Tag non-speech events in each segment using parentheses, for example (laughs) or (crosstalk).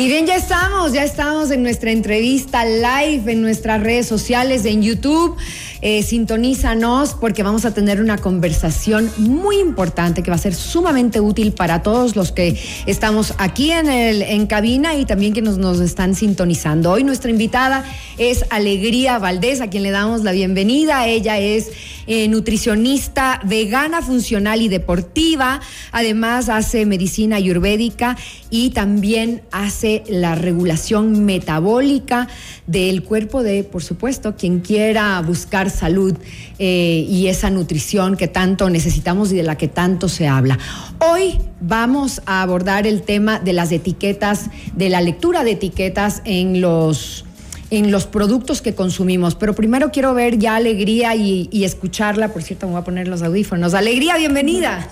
Y bien, ya estamos, ya estamos en nuestra entrevista live en nuestras redes sociales, en YouTube. Eh, sintonízanos porque vamos a tener una conversación muy importante que va a ser sumamente útil para todos los que estamos aquí en, el, en cabina y también que nos, nos están sintonizando. Hoy nuestra invitada es Alegría Valdés, a quien le damos la bienvenida. Ella es eh, nutricionista vegana, funcional y deportiva. Además hace medicina ayurvédica y también hace la regulación metabólica del cuerpo de, por supuesto, quien quiera buscar salud eh, y esa nutrición que tanto necesitamos y de la que tanto se habla. Hoy vamos a abordar el tema de las etiquetas, de la lectura de etiquetas en los en los productos que consumimos. Pero primero quiero ver ya Alegría y, y, escucharla. Por cierto, me voy a poner los audífonos. Alegría, bienvenida.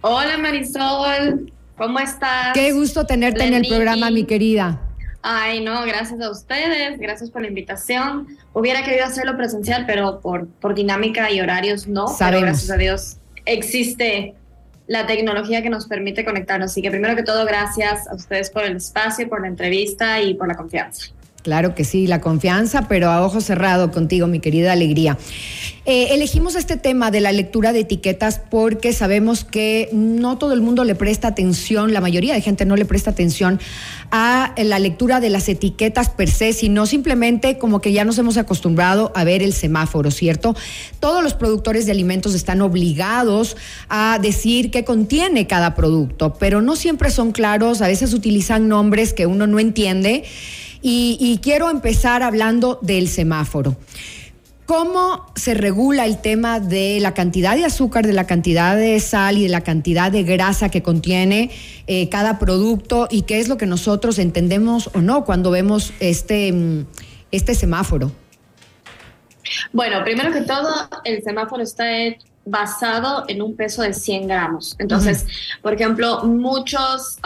Hola Marisol, ¿cómo estás? Qué gusto tenerte en el programa, mi querida. Ay, no, gracias a ustedes, gracias por la invitación. Hubiera querido hacerlo presencial, pero por, por dinámica y horarios no. Sabemos. Pero gracias a Dios existe la tecnología que nos permite conectarnos. Así que primero que todo, gracias a ustedes por el espacio, por la entrevista y por la confianza. Claro que sí, la confianza, pero a ojo cerrado contigo, mi querida Alegría. Eh, elegimos este tema de la lectura de etiquetas porque sabemos que no todo el mundo le presta atención, la mayoría de gente no le presta atención a la lectura de las etiquetas per se, sino simplemente como que ya nos hemos acostumbrado a ver el semáforo, ¿cierto? Todos los productores de alimentos están obligados a decir qué contiene cada producto, pero no siempre son claros, a veces utilizan nombres que uno no entiende. Y, quiero empezar hablando del semáforo. ¿Cómo se regula el tema de la cantidad de azúcar, de la cantidad de sal y de la cantidad de grasa que contiene eh, cada producto y qué es lo que nosotros entendemos o no cuando vemos este, mm, este semáforo? Bueno, primero que todo, el semáforo está basado en un peso de 100 gramos. Entonces, por ejemplo, muchos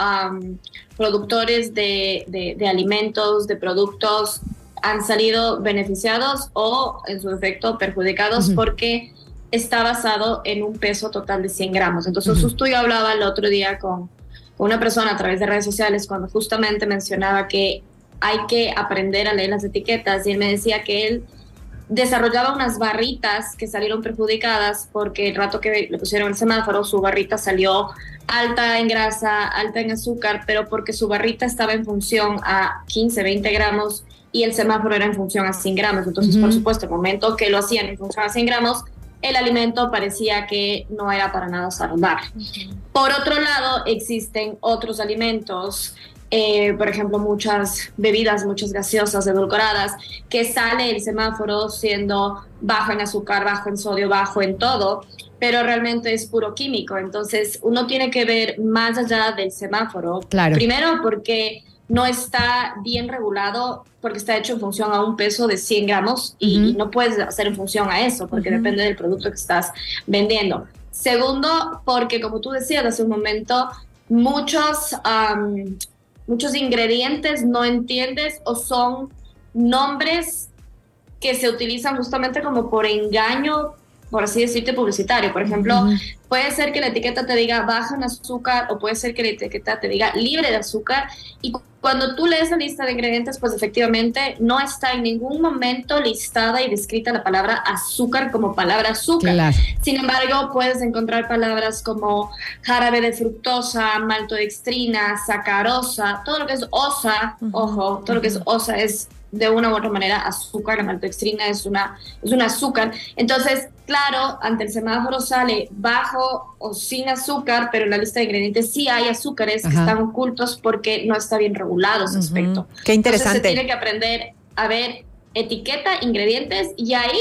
productores de, de, alimentos, de productos, han salido beneficiados o, en su efecto, perjudicados porque está basado en un peso total de 100 gramos. Entonces, justo yo hablaba el otro día con, una persona a través de redes sociales cuando justamente mencionaba que hay que aprender a leer las etiquetas y él me decía que él desarrollaba unas barritas que salieron perjudicadas porque el rato que le pusieron el semáforo, su barrita salió alta en grasa, alta en azúcar, pero porque su barrita estaba en función a 15, 20 gramos y el semáforo era en función a 100 gramos. Entonces, por supuesto, el momento que lo hacían en función a 100 gramos, el alimento parecía que no era para nada saludable. Por otro lado, existen otros alimentos eh, por ejemplo, muchas bebidas, muchas gaseosas edulcoradas, que sale el semáforo siendo bajo en azúcar, bajo en sodio, bajo en todo, pero realmente es puro químico. Entonces, uno tiene que ver más allá del semáforo. Claro. Primero, porque no está bien regulado, porque está hecho en función a un peso de 100 gramos y, no puedes hacer en función a eso, porque depende del producto que estás vendiendo. Segundo, porque como tú decías hace un momento, muchos muchos ingredientes no entiendes o son nombres que se utilizan justamente como por engaño, por así decirte, publicitario. Por ejemplo, puede ser que la etiqueta te diga baja en azúcar o puede ser que la etiqueta te diga libre de azúcar y cuando tú lees la lista de ingredientes, pues efectivamente no está en ningún momento listada y descrita la palabra azúcar como palabra azúcar. Sin embargo, puedes encontrar palabras como jarabe de fructosa, maltodextrina, sacarosa, todo lo que es osa, ojo, todo lo que es osa es de una u otra manera azúcar, la maltodextrina es, una, es un azúcar. Entonces, claro, ante el semáforo sale bajo o sin azúcar, pero en la lista de ingredientes sí hay azúcares que están ocultos porque no está bien regulado ese aspecto. Qué interesante. se tiene que aprender a ver etiqueta, ingredientes y ahí,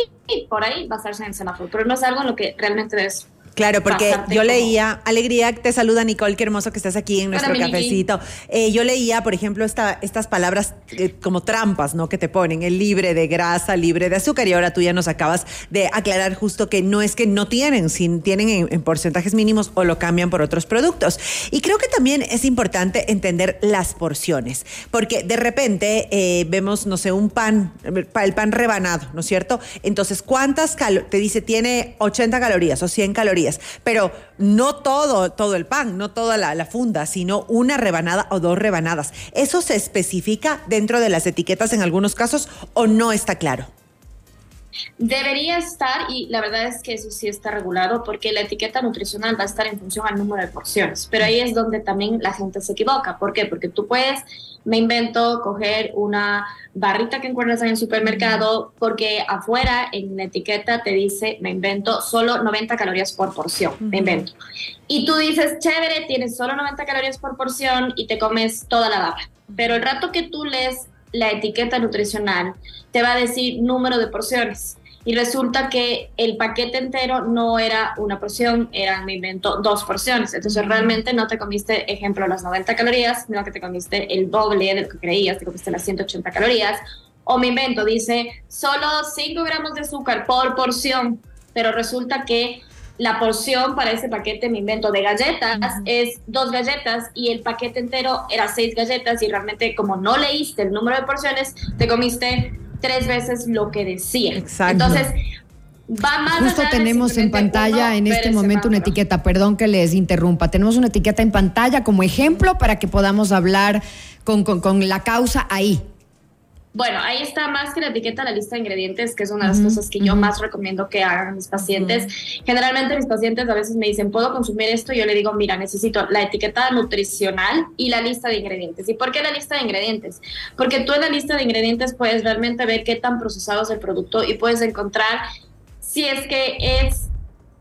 por ahí basarse en el semáforo, pero no es algo en lo que realmente debes Claro, porque yo leía, Alegría, te saluda Nicole, qué hermoso que estás aquí en nuestro cafecito. Eh, yo leía, por ejemplo, esta, estas palabras eh, como trampas, ¿no? Que te ponen, el libre de grasa, libre de azúcar, y ahora tú ya nos acabas de aclarar justo que no es que no tienen, sin tienen en, porcentajes mínimos o lo cambian por otros productos. Y creo que también es importante entender las porciones, porque de repente eh, vemos, no sé, un pan, el pan rebanado, ¿no es cierto? Entonces, ¿cuántas calorías? Te dice, tiene 80 calorías o 100 calorías pero no todo, todo el pan, no toda la funda, sino una rebanada o dos rebanadas. ¿Eso se especifica dentro de las etiquetas en algunos casos o no está claro? Debería estar, y la verdad es que eso sí está regulado, porque la etiqueta nutricional va a estar en función al número de porciones. Pero ahí es donde también la gente se equivoca. ¿Por qué? Porque tú puedes, me invento, coger una barrita que encuentras en el supermercado, porque afuera en la etiqueta te dice, me invento, solo 90 calorías por porción. Me invento. Y tú dices, chévere, tienes solo 90 calorías por porción y te comes toda la barra. Pero el rato que tú lees la etiqueta nutricional te va a decir número de porciones. Y resulta que el paquete entero no era una porción, eran, me invento, dos porciones. Entonces realmente no te comiste, ejemplo, las 90 calorías, sino que te comiste el doble de lo que creías, te comiste las 180 calorías. O me invento, dice solo 5 gramos de azúcar por porción, pero resulta que la porción para ese paquete, me invento, de galletas es dos galletas y el paquete entero era seis galletas y realmente como no leíste el número de porciones, te comiste tres veces lo que decía. Exacto. Entonces, va más Justo allá tenemos en pantalla en este momento una etiqueta, perdón que les interrumpa, tenemos una etiqueta en pantalla como ejemplo para que podamos hablar con, con- con la causa ahí. Bueno, ahí está más que la etiqueta, la lista de ingredientes, que es una de las cosas que yo más recomiendo que hagan mis pacientes. Generalmente mis pacientes a veces me dicen, ¿puedo consumir esto? Yo le digo, mira, necesito la etiqueta nutricional y la lista de ingredientes. ¿Y por qué la lista de ingredientes? Porque tú en la lista de ingredientes puedes realmente ver qué tan procesado es el producto y puedes encontrar si es que es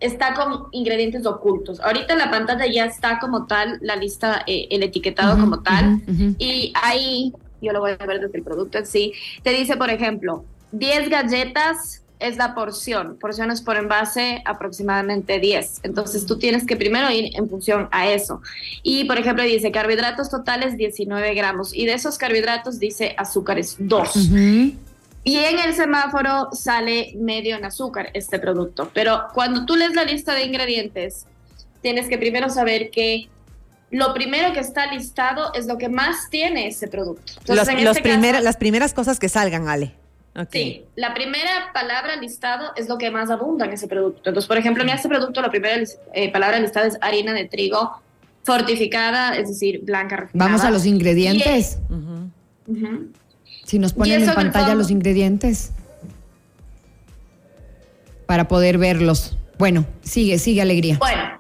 está con ingredientes ocultos. Ahorita en la pantalla ya está como tal la lista, eh, el etiquetado como tal. Y ahí, yo lo voy a ver desde el producto en sí, te dice, por ejemplo, 10 galletas es la porción, porciones por envase aproximadamente 10. Entonces tú tienes que primero ir en función a eso. Y por ejemplo dice carbohidratos totales 19 gramos y de esos carbohidratos dice azúcares 2. Ujú. Y en el semáforo sale medio en azúcar este producto. Pero cuando tú lees la lista de ingredientes, tienes que primero saber que lo primero que está listado es lo que más tiene ese producto. Entonces, Los- en los este caso, las primeras cosas que salgan, Ale. Sí, la primera palabra listado es lo que más abunda en ese producto. Entonces, por ejemplo, en este producto la primera eh, palabra listada es harina de trigo fortificada, es decir, blanca refinada. Vamos a los ingredientes. Si nos ponen en pantalla fondo- los ingredientes para poder verlos. Bueno, sigue, sigue alegría. Bueno,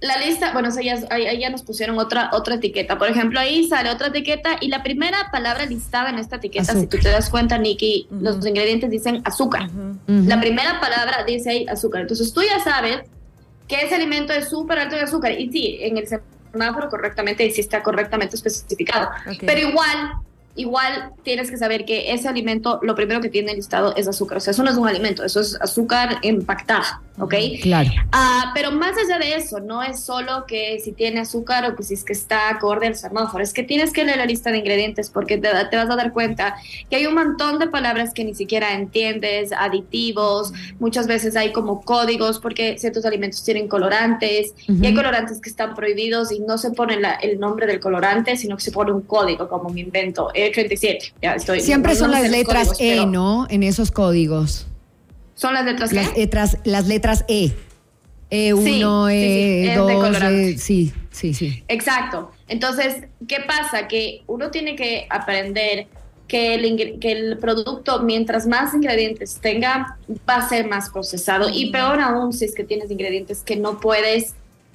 la lista, bueno, eso ya, ahí, ya nos pusieron otra, otra etiqueta. Por ejemplo, ahí sale otra etiqueta y la primera palabra listada en esta etiqueta, si Azúcar. tú te das cuenta, Nikki, los ingredientes dicen azúcar. La primera palabra dice ahí azúcar. Entonces tú ya sabes que ese alimento es súper alto de azúcar. Y sí, en el semáforo correctamente, y sí está correctamente especificado. Pero igual, igual tienes que saber que ese alimento, lo primero que tiene listado es azúcar. O sea, eso no es un alimento, eso es azúcar empactada, ¿ok? Claro. Ah, pero más allá de eso, no es solo que si tiene azúcar o que si es que está acorde al semáforo, es que tienes que leer la lista de ingredientes porque te, te vas a dar cuenta que hay un montón de palabras que ni siquiera entiendes, aditivos, muchas veces hay como códigos porque ciertos alimentos tienen colorantes y hay colorantes que están prohibidos y no se pone la- el nombre del colorante, sino que se pone un código, como me invento, E37. Ya estoy, Siempre son las letras códigos, E, ¿no? En esos códigos. Son las letras Las ¿qué? letras, las letras E. E1, Sí, sí, sí, es de E2, colorante. E- sí, sí, sí. Exacto. Entonces, ¿qué pasa? Que uno tiene que aprender que el, que el producto, mientras más ingredientes tenga, va a ser más procesado. Y peor aún si es que tienes ingredientes que no puedes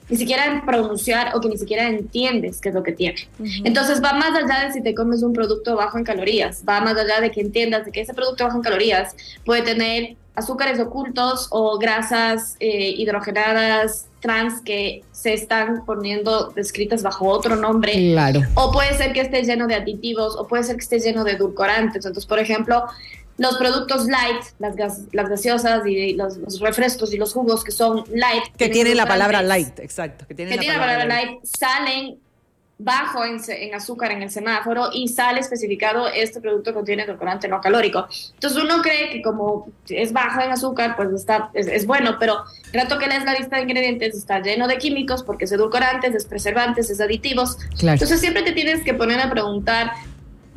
ni siquiera pronunciar o que ni siquiera entiendes qué es lo que tiene. Entonces va más allá de si te comes un producto bajo en calorías, va más allá de que entiendas de que ese producto bajo en calorías puede tener azúcares ocultos o grasas eh, hidrogenadas trans que se están poniendo descritas bajo otro nombre. Claro. O puede ser que esté lleno de aditivos, o puede ser que esté lleno de edulcorantes. Entonces, por ejemplo, los productos light, las, gas- las gaseosas y los, los refrescos y los jugos que son light. Que tienen la palabra light, exacto. Que tienen Que la tienen la palabra light. salen bajo en, azúcar en el semáforo y sale especificado este producto contiene edulcorante no calórico. Entonces uno cree que como es bajo en azúcar, pues está, es, es bueno, pero rato que lees la lista de ingredientes está lleno de químicos porque es edulcorantes, es preservantes, es aditivos. Claro. Entonces siempre te tienes que poner a preguntar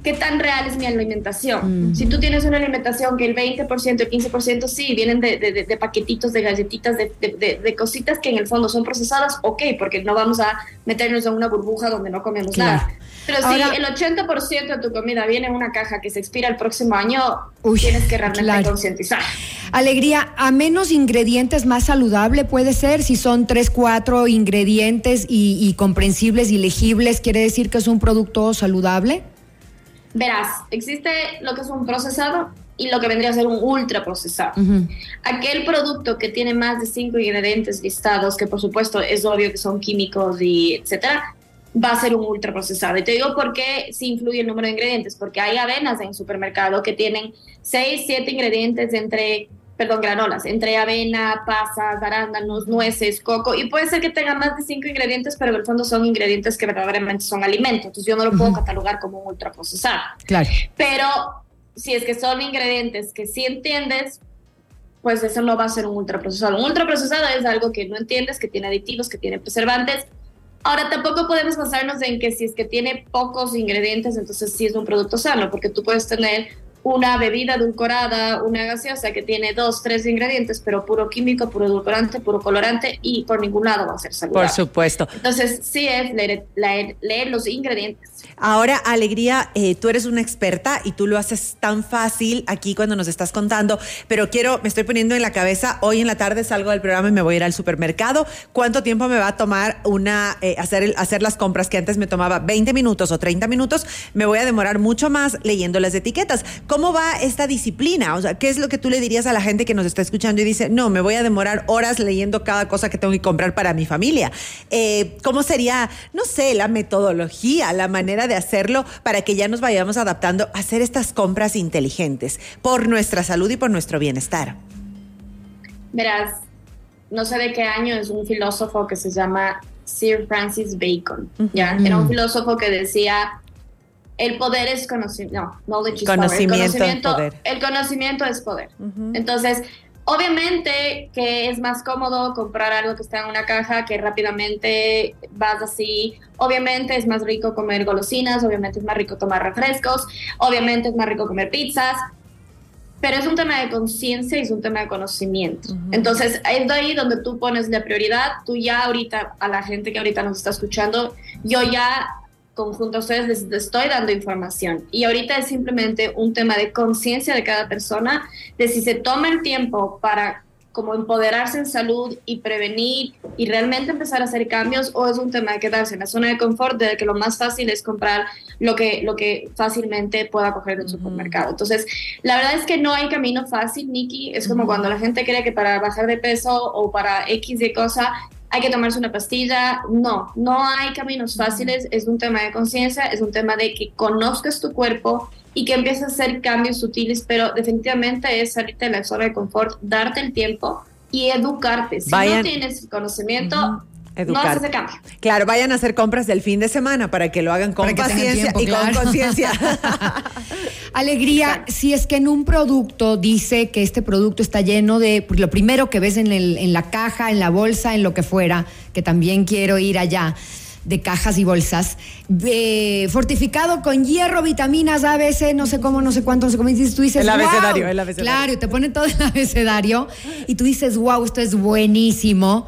qué tan real es mi alimentación. Si tú tienes una alimentación que el 20%, el 15% sí, vienen de, de, de paquetitos, de galletitas, de, de, cositas que en el fondo son procesadas, ok, porque no vamos a meternos en una burbuja donde no comemos nada. Pero si el 80% de tu comida viene en una caja que se expira el próximo año, tienes que realmente concientizar. Alegría, a menos ingredientes más saludable puede ser, si son 3, 4 ingredientes y, y comprensibles y legibles, ¿quiere decir que es un producto saludable? Verás, existe lo que es un procesado y lo que vendría a ser un ultra procesado. Aquel producto que tiene más de cinco ingredientes listados, que por supuesto es obvio que son químicos y etcétera, va a ser un ultra procesado. Y te digo por qué sí influye el número de ingredientes, porque hay avenas en supermercado que tienen seis, siete ingredientes entre perdón, granolas, entre avena, pasas, arándanos, nueces, coco, y puede ser que tenga más de cinco ingredientes, pero en el fondo son ingredientes que verdaderamente son alimentos, entonces yo no lo puedo catalogar como un ultraprocesado. Claro. Pero si es que son ingredientes que sí entiendes, pues eso no va a ser un ultraprocesado. Un ultraprocesado es algo que no entiendes, que tiene aditivos, que tiene preservantes. Ahora, tampoco podemos basarnos en que si es que tiene pocos ingredientes, entonces sí es un producto sano, porque tú puedes tener una bebida edulcorada, una gaseosa que tiene dos, tres ingredientes, pero puro químico, puro edulcorante, puro colorante y por ningún lado va a ser saludable. Por supuesto. Entonces, sí es leer, leer, los ingredientes. Ahora, Alegría, eh, tú eres una experta y tú lo haces tan fácil aquí cuando nos estás contando, pero quiero, me estoy poniendo en la cabeza, hoy en la tarde salgo del programa y me voy a ir al supermercado. ¿Cuánto tiempo me va a tomar una, eh, hacer, hacer las compras que antes me tomaba 20 minutos o 30 minutos? Me voy a demorar mucho más leyendo las etiquetas. ¿Cómo va esta disciplina? O sea, ¿qué es lo que tú le dirías a la gente que nos está escuchando y dice, no, me voy a demorar horas leyendo cada cosa que tengo que comprar para mi familia? Eh, ¿Cómo sería, no sé, la metodología, la manera de hacerlo para que ya nos vayamos adaptando a hacer estas compras inteligentes por nuestra salud y por nuestro bienestar? Verás, no sé de qué año es un filósofo que se llama Sir Francis Bacon, ¿ya? Era un filósofo que decía el poder es conocimiento, no, knowledge is conocimiento, power. El conocimiento, poder. el conocimiento es poder. Entonces, obviamente que es más cómodo comprar algo que está en una caja que rápidamente vas así. Obviamente es más rico comer golosinas, obviamente es más rico tomar refrescos, obviamente es más rico comer pizzas, pero es un tema de conciencia y es un tema de conocimiento. Entonces, es de ahí donde tú pones la prioridad. Tú ya ahorita, a la gente que ahorita nos está escuchando, yo ya conjunto a ustedes les, estoy dando información. Y ahorita es simplemente un tema de conciencia de cada persona, de si se toma el tiempo para como empoderarse en salud y prevenir y realmente empezar a hacer cambios o es un tema de quedarse en la zona de confort de que lo más fácil es comprar lo que, lo que fácilmente pueda coger del supermercado. Entonces, la verdad es que no hay camino fácil, Nikki. Es como cuando la gente cree que para bajar de peso o para X de cosa hay que tomarse una pastilla. No, no hay caminos fáciles, es un tema de conciencia, es un tema de que conozcas tu cuerpo y que empieces a hacer cambios sutiles, pero definitivamente es salirte de la zona de confort, darte el tiempo y educarte. Si no tienes conocimiento, educar. No cambio. Claro, vayan a hacer compras del fin de semana para que lo hagan con paciencia y con conciencia. (laughs) Alegría, si es que en un producto dice que este producto está lleno de pues, lo primero que ves en, el, en la caja, en la bolsa, en lo que fuera, que también quiero ir allá de cajas y bolsas, fortificado con hierro, vitaminas, ABC, no sé cómo, no sé cuánto, no sé cómo dices, tú dices, el abecedario, el abecedario. Claro, te pone todo el (laughs) abecedario y tú dices, wow, esto es buenísimo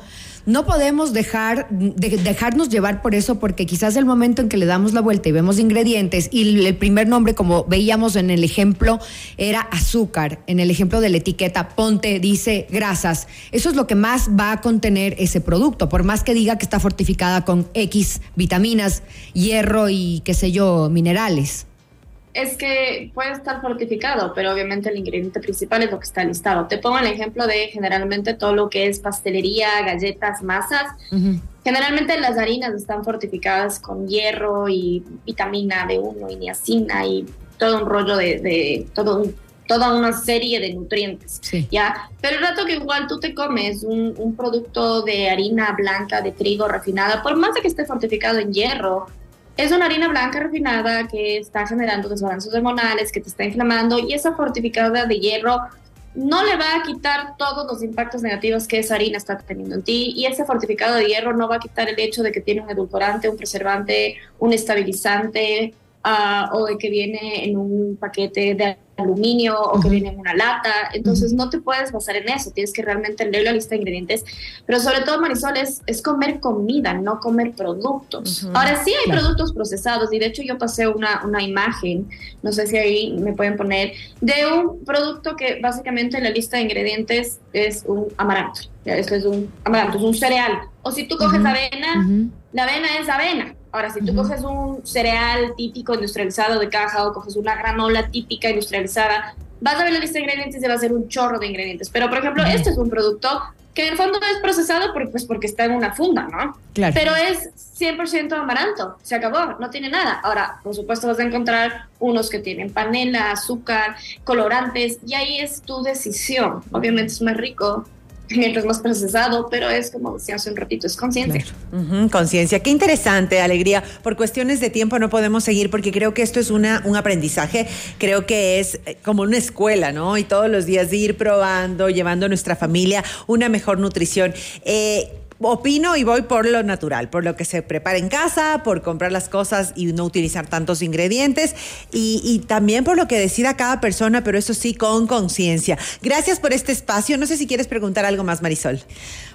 no podemos dejar de, dejarnos llevar por eso porque quizás el momento en que le damos la vuelta y vemos ingredientes y el primer nombre como veíamos en el ejemplo era azúcar, en el ejemplo de la etiqueta ponte dice grasas, eso es lo que más va a contener ese producto, por más que diga que está fortificada con X vitaminas, hierro y qué sé yo, minerales es que puede estar fortificado, pero obviamente el ingrediente principal es lo que está listado. Te pongo el ejemplo de generalmente todo lo que es pastelería, galletas, masas. Generalmente las harinas están fortificadas con hierro y vitamina B1 y niacina y todo un rollo de, todo toda una serie de nutrientes, ¿ya? Pero el rato que igual tú te comes un, un producto de harina blanca, de trigo refinada, por más de que esté fortificado en hierro, es una harina blanca refinada que está generando desbalances hormonales, que te está inflamando y esa fortificada de hierro no le va a quitar todos los impactos negativos que esa harina está teniendo en ti y ese fortificado de hierro no va a quitar el hecho de que tiene un edulcorante, un preservante, un estabilizante, ah, o de que viene en un paquete de aluminio o que viene en una lata. Entonces no te puedes basar en eso, tienes que realmente leer la lista de ingredientes. Pero sobre todo, Marisol, es, es comer comida, no comer productos. Ahora sí hay productos procesados y de hecho yo pasé una, una imagen, no sé si ahí me pueden poner, de un producto que básicamente en la lista de ingredientes es un amaranto. Esto es un amaranto, es un cereal. O si tú coges avena, la avena es avena. Ahora, si tú coges un cereal típico industrializado de caja o coges una granola típica industrializada, vas a ver la lista de ingredientes y va a ser un chorro de ingredientes. Pero, por ejemplo, este es un producto que en el fondo es procesado porque, pues, porque está en una funda, ¿no? Claro. Pero es 100% amaranto, se acabó, no tiene nada. Ahora, por supuesto, vas a encontrar unos que tienen panela, azúcar, colorantes, y ahí es tu decisión. Obviamente es más rico mientras más procesado, pero es como decía hace un ratito, es conciencia. conciencia, qué interesante, alegría. Por cuestiones de tiempo no podemos seguir porque creo que esto es una, un aprendizaje, creo que es eh, como una escuela, ¿no? Y todos los días de ir probando, llevando a nuestra familia una mejor nutrición. Eh, opino y voy por lo natural, por lo que se prepara en casa, por comprar las cosas y no utilizar tantos ingredientes y, también por lo que decida cada persona, pero eso sí con conciencia. Gracias por este espacio. No sé si quieres preguntar algo más, Marisol.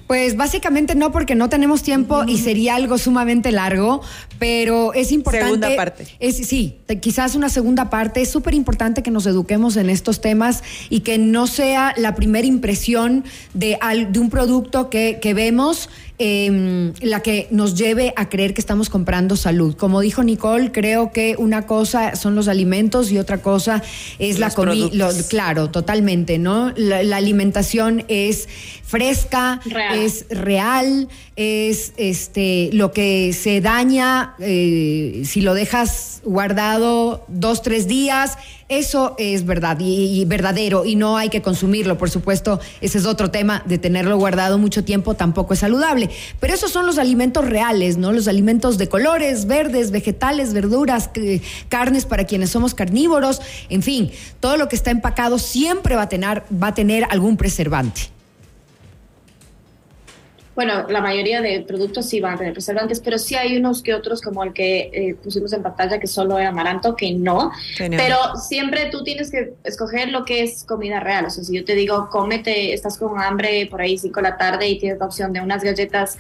Pues básicamente no, porque no tenemos tiempo y sería algo sumamente largo, pero es importante. Segunda parte. Es, sí, quizás una segunda parte. Es súper importante que nos eduquemos en estos temas y que no sea la primera impresión de, de un producto que, que vemos Em, la que nos lleve a creer que estamos comprando salud. Como dijo Nicole, creo que una cosa son los alimentos y otra cosa es la comida. Claro, totalmente, ¿no? La, alimentación es fresca, es real, es este lo que se daña eh, si lo dejas guardado dos, tres días eso es verdad y, verdadero y no hay que consumirlo, por supuesto, ese es otro tema de tenerlo guardado mucho tiempo tampoco es saludable, pero esos son los alimentos reales, ¿no? Los alimentos de colores, verdes, vegetales, verduras, carnes para quienes somos carnívoros, en fin, todo lo que está empacado siempre va a tener va a tener algún preservante. Bueno, la mayoría de productos sí van a tener preservantes, pero sí hay unos que otros, como el que eh, pusimos en pantalla, que solo es amaranto, que no. Pero siempre tú tienes que escoger lo que es comida real. O sea, si yo te digo, cómete, estás con hambre por ahí 5 de la tarde y tienes la opción de unas galletas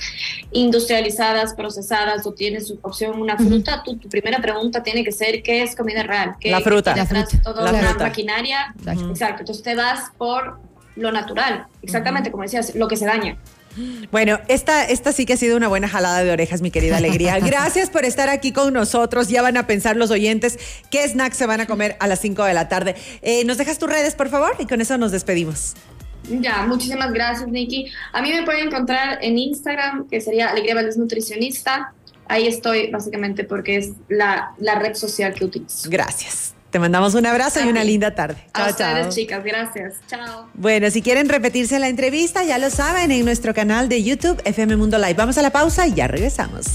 industrializadas, procesadas, o tienes opción una fruta, tu primera pregunta tiene que ser, ¿qué es comida real? ¿Qué, la fruta. La fruta. Toda la, maquinaria. Exacto. Entonces te vas por lo natural. Exactamente, como decías, lo que se daña. Bueno, esta, esta sí que ha sido una buena jalada de orejas, mi querida Alegría. (laughs) Gracias por estar aquí con nosotros. Ya van a pensar los oyentes qué snacks se van a comer a las 5 de la tarde. Eh, ¿Nos dejas tus redes, por favor? Y con eso nos despedimos. Ya, muchísimas gracias, Nikki. A mí me pueden encontrar en Instagram, que sería Alegría Valdés Nutricionista. Ahí estoy, básicamente, porque es la, la red social que utilizo. Gracias. Te mandamos un abrazo y una linda tarde. Chao, A ustedes, chicas. Gracias. Chao. Bueno, si quieren repetirse la entrevista, ya lo saben, en nuestro canal de YouTube FM Mundo Live. Vamos a la pausa y ya regresamos.